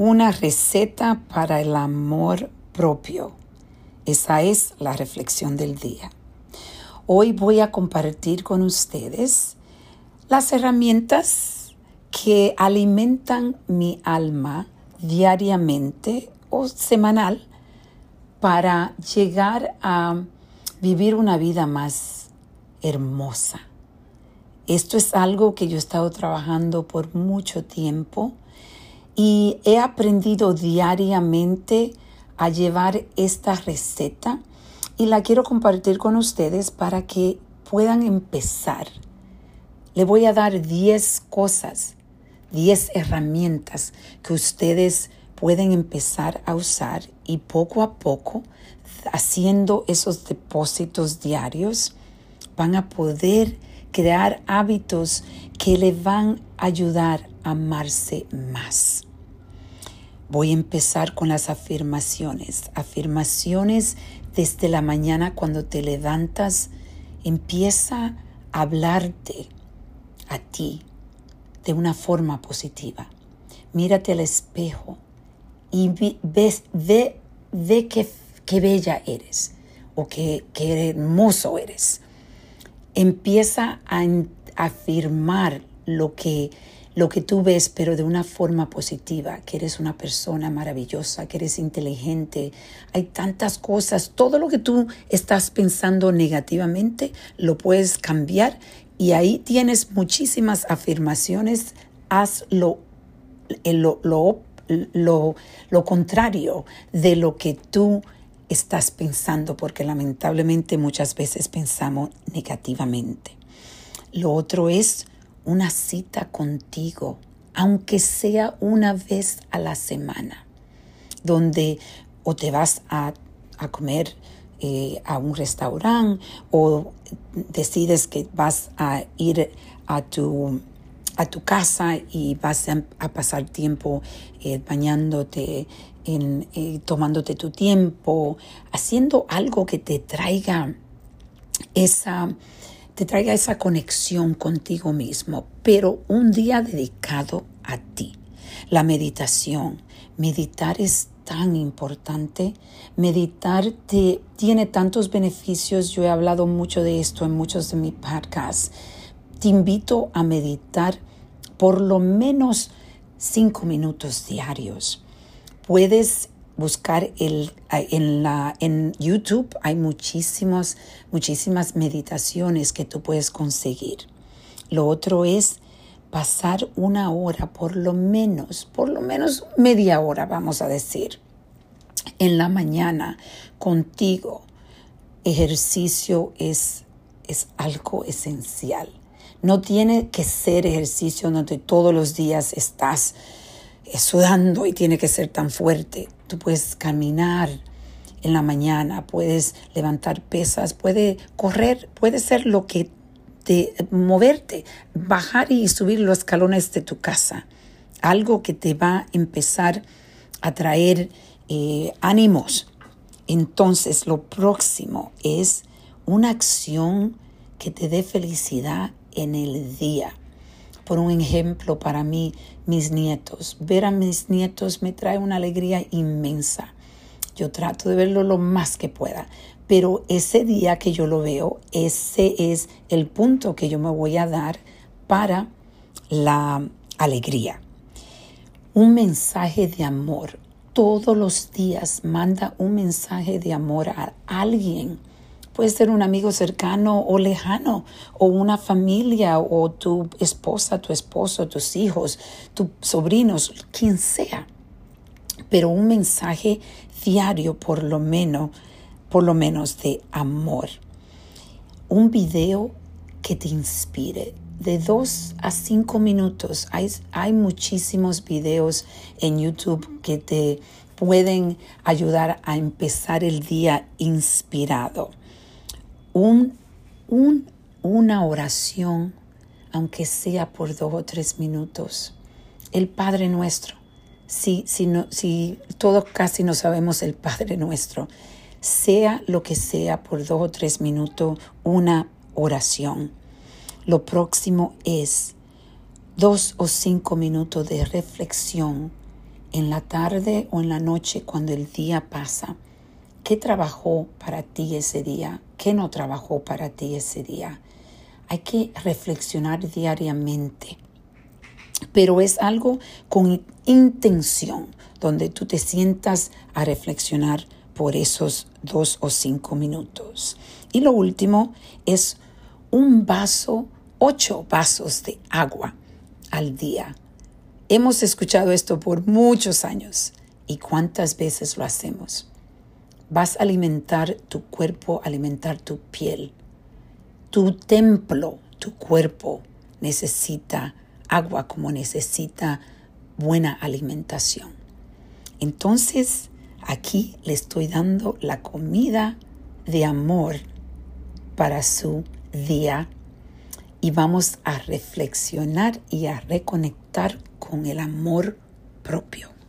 una receta para el amor propio. Esa es la reflexión del día. Hoy voy a compartir con ustedes las herramientas que alimentan mi alma diariamente o semanal para llegar a vivir una vida más hermosa. Esto es algo que yo he estado trabajando por mucho tiempo y he aprendido diariamente a llevar esta receta y la quiero compartir con ustedes para que puedan empezar. Le voy a dar 10 cosas, 10 herramientas que ustedes pueden empezar a usar y poco a poco, haciendo esos depósitos diarios, van a poder crear hábitos que le van a ayudar a amarse más. Voy a empezar con las afirmaciones. Afirmaciones desde la mañana cuando te levantas, empieza a hablarte a ti de una forma positiva. Mírate al espejo y ves, ve, qué, bella eres o qué hermoso eres. Empieza a afirmar lo que lo que tú ves, pero de una forma positiva, que eres una persona maravillosa, que eres inteligente. Hay tantas cosas, todo lo que tú estás pensando negativamente, lo puedes cambiar y ahí tienes muchísimas afirmaciones. Haz lo, eh, lo, lo, lo, lo contrario de lo que tú estás pensando, porque lamentablemente muchas veces pensamos negativamente. Lo otro es una cita contigo, aunque sea una vez a la semana, donde o te vas a, comer eh, a un restaurante o decides que vas a ir a tu, a tu casa y vas a, pasar tiempo eh, bañándote, en, eh, tomándote tu tiempo, haciendo algo que te traiga esa te traiga esa conexión contigo mismo, pero un día dedicado a ti. La meditación. Meditar es tan importante. Meditar te, tiene tantos beneficios. Yo he hablado mucho de esto en muchos de mis podcasts. Te invito a meditar por lo menos cinco minutos diarios. Puedes buscar el, en, la, en YouTube hay muchísimas, muchísimas meditaciones que tú puedes conseguir. Lo otro es pasar una hora, por lo menos, por lo menos media hora, vamos a decir, en la mañana contigo. Ejercicio es, es algo esencial. No tiene que ser ejercicio donde todos los días estás sudando y tiene que ser tan fuerte. Tú puedes caminar en la mañana, puedes levantar pesas, puede correr, puede ser lo que te moverte, bajar y subir los escalones de tu casa. Algo que te va a empezar a traer eh, ánimos. Entonces, lo próximo es una acción que te dé felicidad en el día por un ejemplo para mí, mis nietos. Ver a mis nietos me trae una alegría inmensa. Yo trato de verlo lo más que pueda, pero ese día que yo lo veo, ese es el punto que yo me voy a dar para la alegría. Un mensaje de amor. Todos los días manda un mensaje de amor a alguien Puede ser un amigo cercano o lejano, o una familia, o tu esposa, tu esposo, tus hijos, tus sobrinos, quien sea. Pero un mensaje diario, por lo menos, por lo menos de amor. Un video que te inspire. De dos a cinco minutos. Hay, hay muchísimos videos en YouTube que te pueden ayudar a empezar el día inspirado un, una oración, aunque sea por dos o tres minutos. El Padre nuestro, si, si, no, si todos casi no sabemos el Padre nuestro, sea lo que sea por dos o tres minutos, una oración. Lo próximo es dos o cinco minutos de reflexión en la tarde o en la noche cuando el día pasa, ¿qué trabajó para ti ese día? ¿Qué no trabajó para ti ese día? Hay que reflexionar diariamente, pero es algo con intención, donde tú te sientas a reflexionar por esos dos o cinco minutos. Y lo último es un vaso, ocho vasos de agua al día. Hemos escuchado esto por muchos años. ¿Y cuántas veces lo hacemos? Vas a alimentar tu cuerpo, alimentar tu piel. Tu templo, tu cuerpo necesita agua como necesita buena alimentación. Entonces, aquí le estoy dando la comida de amor para su día y vamos a reflexionar y a reconectar con el amor propio.